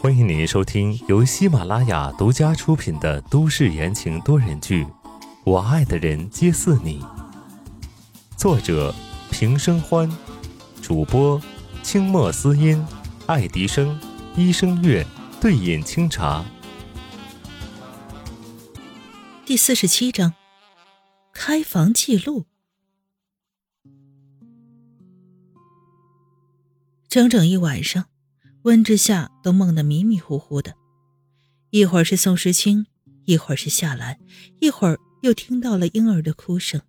欢迎您收听由喜马拉雅独家出品的都市言情多人剧《我爱的人皆似你》，作者平生欢，主播清墨思音、爱迪生、一生月、对饮清茶。第四十七章，开房记录。整整一晚上。温之夏都梦得迷迷糊糊的，一会儿是宋时清，一会儿是夏兰，一会儿又听到了婴儿的哭声，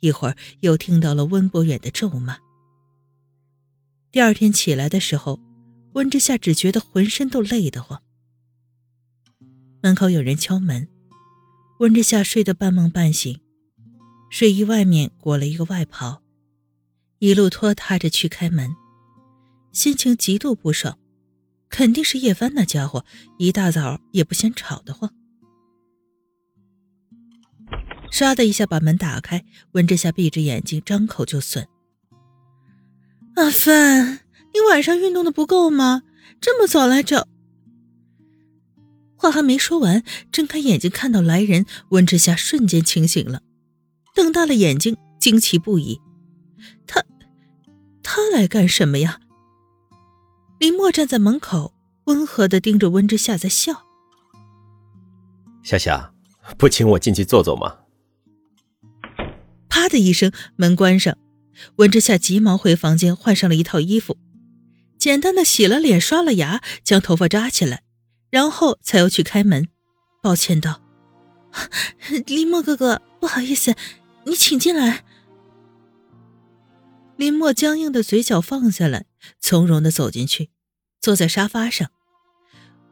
一会儿又听到了温博远的咒骂。第二天起来的时候，温之夏只觉得浑身都累得慌。门口有人敲门，温之夏睡得半梦半醒，睡衣外面裹了一个外袍，一路拖沓着去开门，心情极度不爽。肯定是叶帆那家伙，一大早也不嫌吵得慌。唰的一下把门打开，温之夏闭着眼睛，张口就损：“阿帆，你晚上运动的不够吗？这么早来找？”话还没说完，睁开眼睛看到来人，温之夏瞬间清醒了，瞪大了眼睛，惊奇不已：“他，他来干什么呀？”林墨站在门口，温和的盯着温之夏在笑。夏夏，不请我进去坐坐吗？啪的一声，门关上，温之夏急忙回房间换上了一套衣服，简单的洗了脸、刷了牙，将头发扎起来，然后才又去开门，抱歉道：“ 林墨哥哥，不好意思，你请进来。”林墨僵硬的嘴角放下来，从容的走进去，坐在沙发上。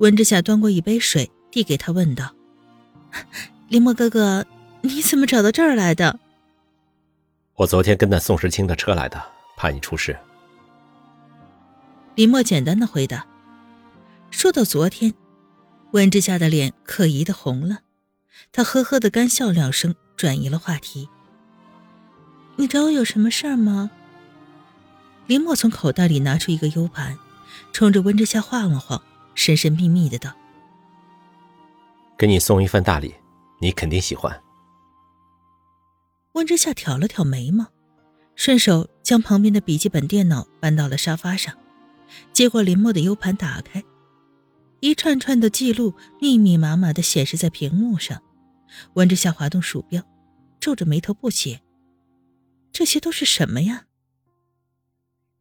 温之夏端过一杯水，递给他，问道：“ 林墨哥哥，你怎么找到这儿来的？”“我昨天跟那宋时清的车来的，怕你出事。”林墨简单的回答。说到昨天，温之夏的脸可疑的红了，他呵呵的干笑两声，转移了话题：“你找我有什么事儿吗？”林墨从口袋里拿出一个 U 盘，冲着温之夏晃了晃，神神秘秘的道：“给你送一份大礼，你肯定喜欢。”温之夏挑了挑眉毛，顺手将旁边的笔记本电脑搬到了沙发上，接过林墨的 U 盘，打开，一串串的记录密密麻麻的显示在屏幕上。温之夏滑动鼠标，皱着眉头不解：“这些都是什么呀？”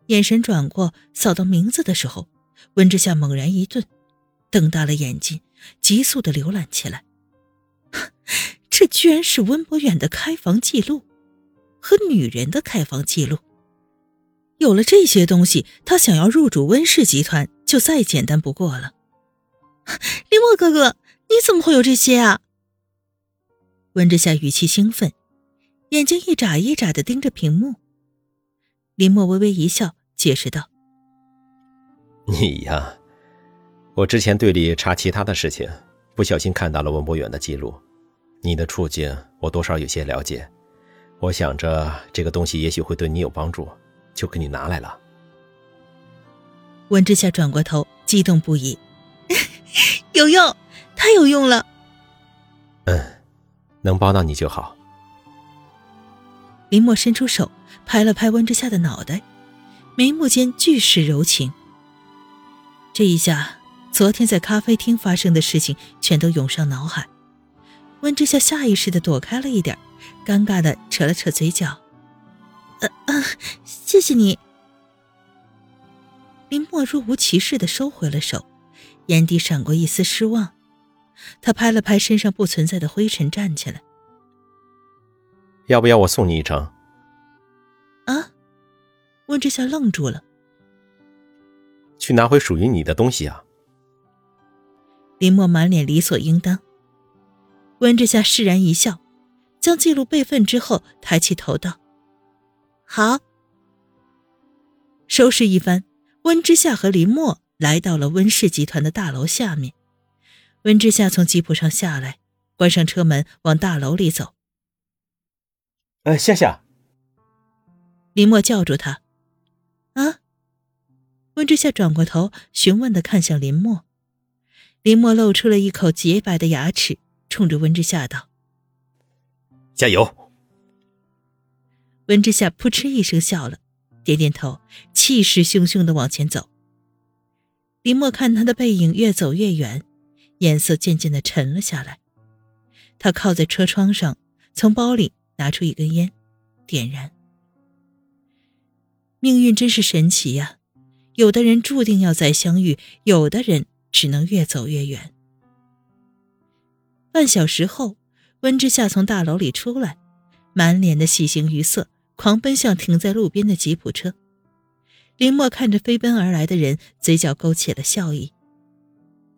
眼神转过，扫到名字的时候，温之夏猛然一顿，瞪大了眼睛，急速的浏览起来。这居然是温博远的开房记录，和女人的开房记录。有了这些东西，他想要入主温氏集团就再简单不过了。林墨哥哥，你怎么会有这些啊？温之夏语气兴奋，眼睛一眨一眨的盯着屏幕。林墨微微一笑。解释道：“你呀，我之前队里查其他的事情，不小心看到了文博远的记录。你的处境我多少有些了解，我想着这个东西也许会对你有帮助，就给你拿来了。”温之夏转过头，激动不已：“有用，太有用了！”“嗯，能帮到你就好。”林墨伸出手拍了拍温之夏的脑袋。眉目间俱是柔情。这一下，昨天在咖啡厅发生的事情全都涌上脑海。温之夏下意识的躲开了一点，尴尬的扯了扯嘴角：“呃啊，谢谢你。”林墨若无其事的收回了手，眼底闪过一丝失望。他拍了拍身上不存在的灰尘，站起来：“要不要我送你一程？”温之夏愣住了，去拿回属于你的东西啊！林墨满脸理所应当。温之夏释然一笑，将记录备份之后，抬起头道：“好。”收拾一番，温之夏和林墨来到了温氏集团的大楼下面。温之夏从吉普上下来，关上车门，往大楼里走。“呃，夏夏。”林墨叫住他。啊！温之夏转过头，询问的看向林墨。林墨露出了一口洁白的牙齿，冲着温之夏道：“加油。”温之夏扑哧一声笑了，点点头，气势汹汹的往前走。林墨看他的背影越走越远，颜色渐渐的沉了下来。他靠在车窗上，从包里拿出一根烟，点燃。命运真是神奇呀，有的人注定要再相遇，有的人只能越走越远。半小时后，温之夏从大楼里出来，满脸的喜形于色。狂奔向停在路边的吉普车，林墨看着飞奔而来的人，嘴角勾起了笑意。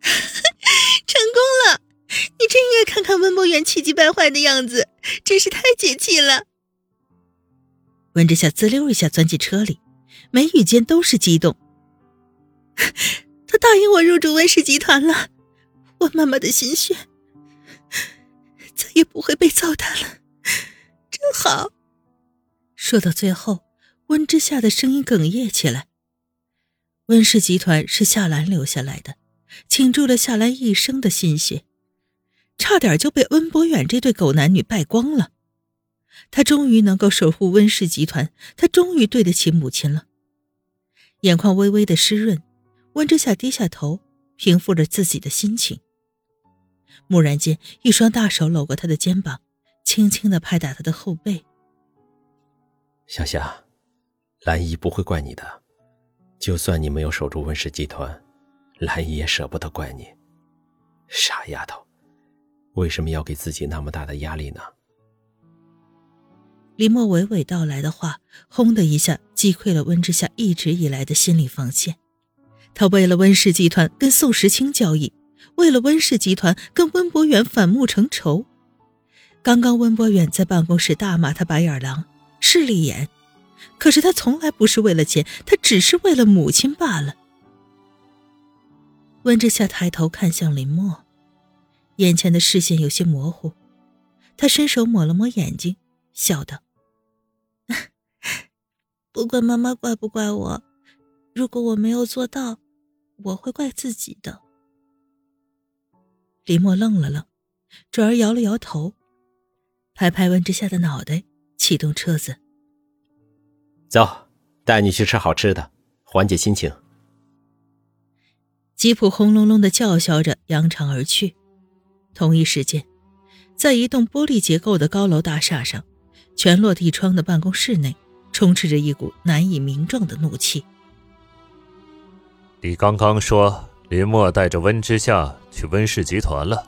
成功了！你真应该看看温博远气急败坏的样子，真是太解气了。温之夏滋溜一下钻进车里，眉宇间都是激动。他答应我入主温氏集团了，我妈妈的心血再也不会被糟蹋了，真好。说到最后，温之夏的声音哽咽起来。温氏集团是夏兰留下来的，倾注了夏兰一生的心血，差点就被温博远这对狗男女败光了。他终于能够守护温氏集团，他终于对得起母亲了。眼眶微微的湿润，温之夏低下头，平复着自己的心情。蓦然间，一双大手搂过他的肩膀，轻轻的拍打他的后背。小夏，兰姨不会怪你的。就算你没有守住温氏集团，兰姨也舍不得怪你。傻丫头，为什么要给自己那么大的压力呢？林墨娓娓道来的话，轰的一下击溃了温之夏一直以来的心理防线。他为了温氏集团跟宋时清交易，为了温氏集团跟温博远反目成仇。刚刚温博远在办公室大骂他白眼狼。势利眼，可是他从来不是为了钱，他只是为了母亲罢了。温之夏抬头看向林墨，眼前的视线有些模糊，他伸手抹了抹眼睛，笑道：“不管妈妈怪不怪我，如果我没有做到，我会怪自己的。”林默愣了愣，转而摇了摇头，拍拍温之夏的脑袋。启动车子，走，带你去吃好吃的，缓解心情。吉普轰隆隆的叫嚣着扬长而去。同一时间，在一栋玻璃结构的高楼大厦上，全落地窗的办公室内，充斥着一股难以名状的怒气。你刚刚说林墨带着温之夏去温氏集团了？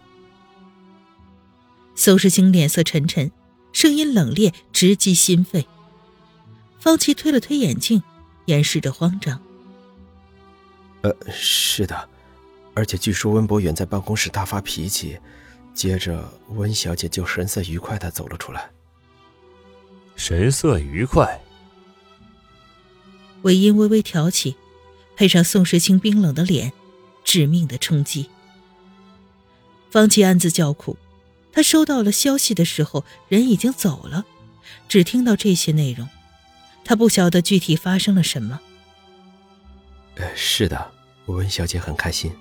苏世清脸色沉沉。声音冷冽，直击心肺。方琦推了推眼镜，掩饰着慌张。呃，是的，而且据说温博远在办公室大发脾气，接着温小姐就神色愉快的走了出来。神色愉快。尾音微微挑起，配上宋时清冰冷的脸，致命的冲击。方琦暗自叫苦。他收到了消息的时候，人已经走了，只听到这些内容，他不晓得具体发生了什么。呃，是的，温小姐很开心。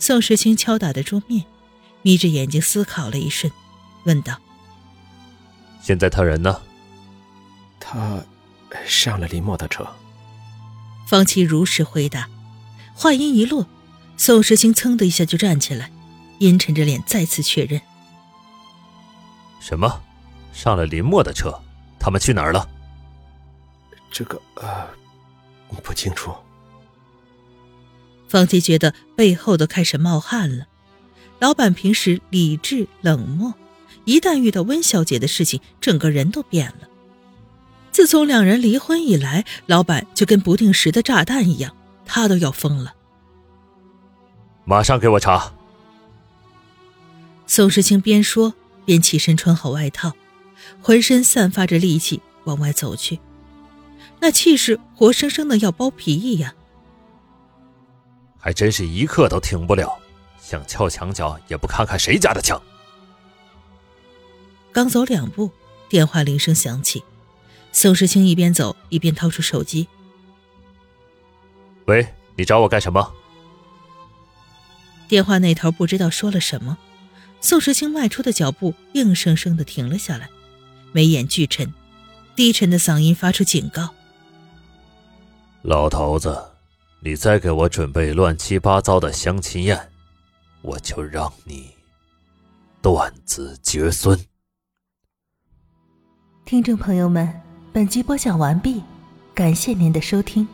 宋时清敲打的桌面，眯着眼睛思考了一瞬，问道：“现在他人呢？”他上了林默的车。方琦如实回答。话音一落，宋时清噌的一下就站起来。阴沉着脸再次确认：“什么？上了林默的车？他们去哪儿了？”这个呃，不清楚。方琦觉得背后都开始冒汗了。老板平时理智冷漠，一旦遇到温小姐的事情，整个人都变了。自从两人离婚以来，老板就跟不定时的炸弹一样，他都要疯了。马上给我查。宋时清边说边起身穿好外套，浑身散发着戾气往外走去，那气势活生生的要剥皮一样。还真是一刻都停不了，想撬墙角也不看看谁家的墙。刚走两步，电话铃声响起，宋时清一边走一边掏出手机：“喂，你找我干什么？电话那头不知道说了什么，宋时清迈出的脚步硬生生的停了下来，眉眼俱沉，低沉的嗓音发出警告：“老头子，你再给我准备乱七八糟的相亲宴，我就让你断子绝孙。”听众朋友们，本集播讲完毕，感谢您的收听。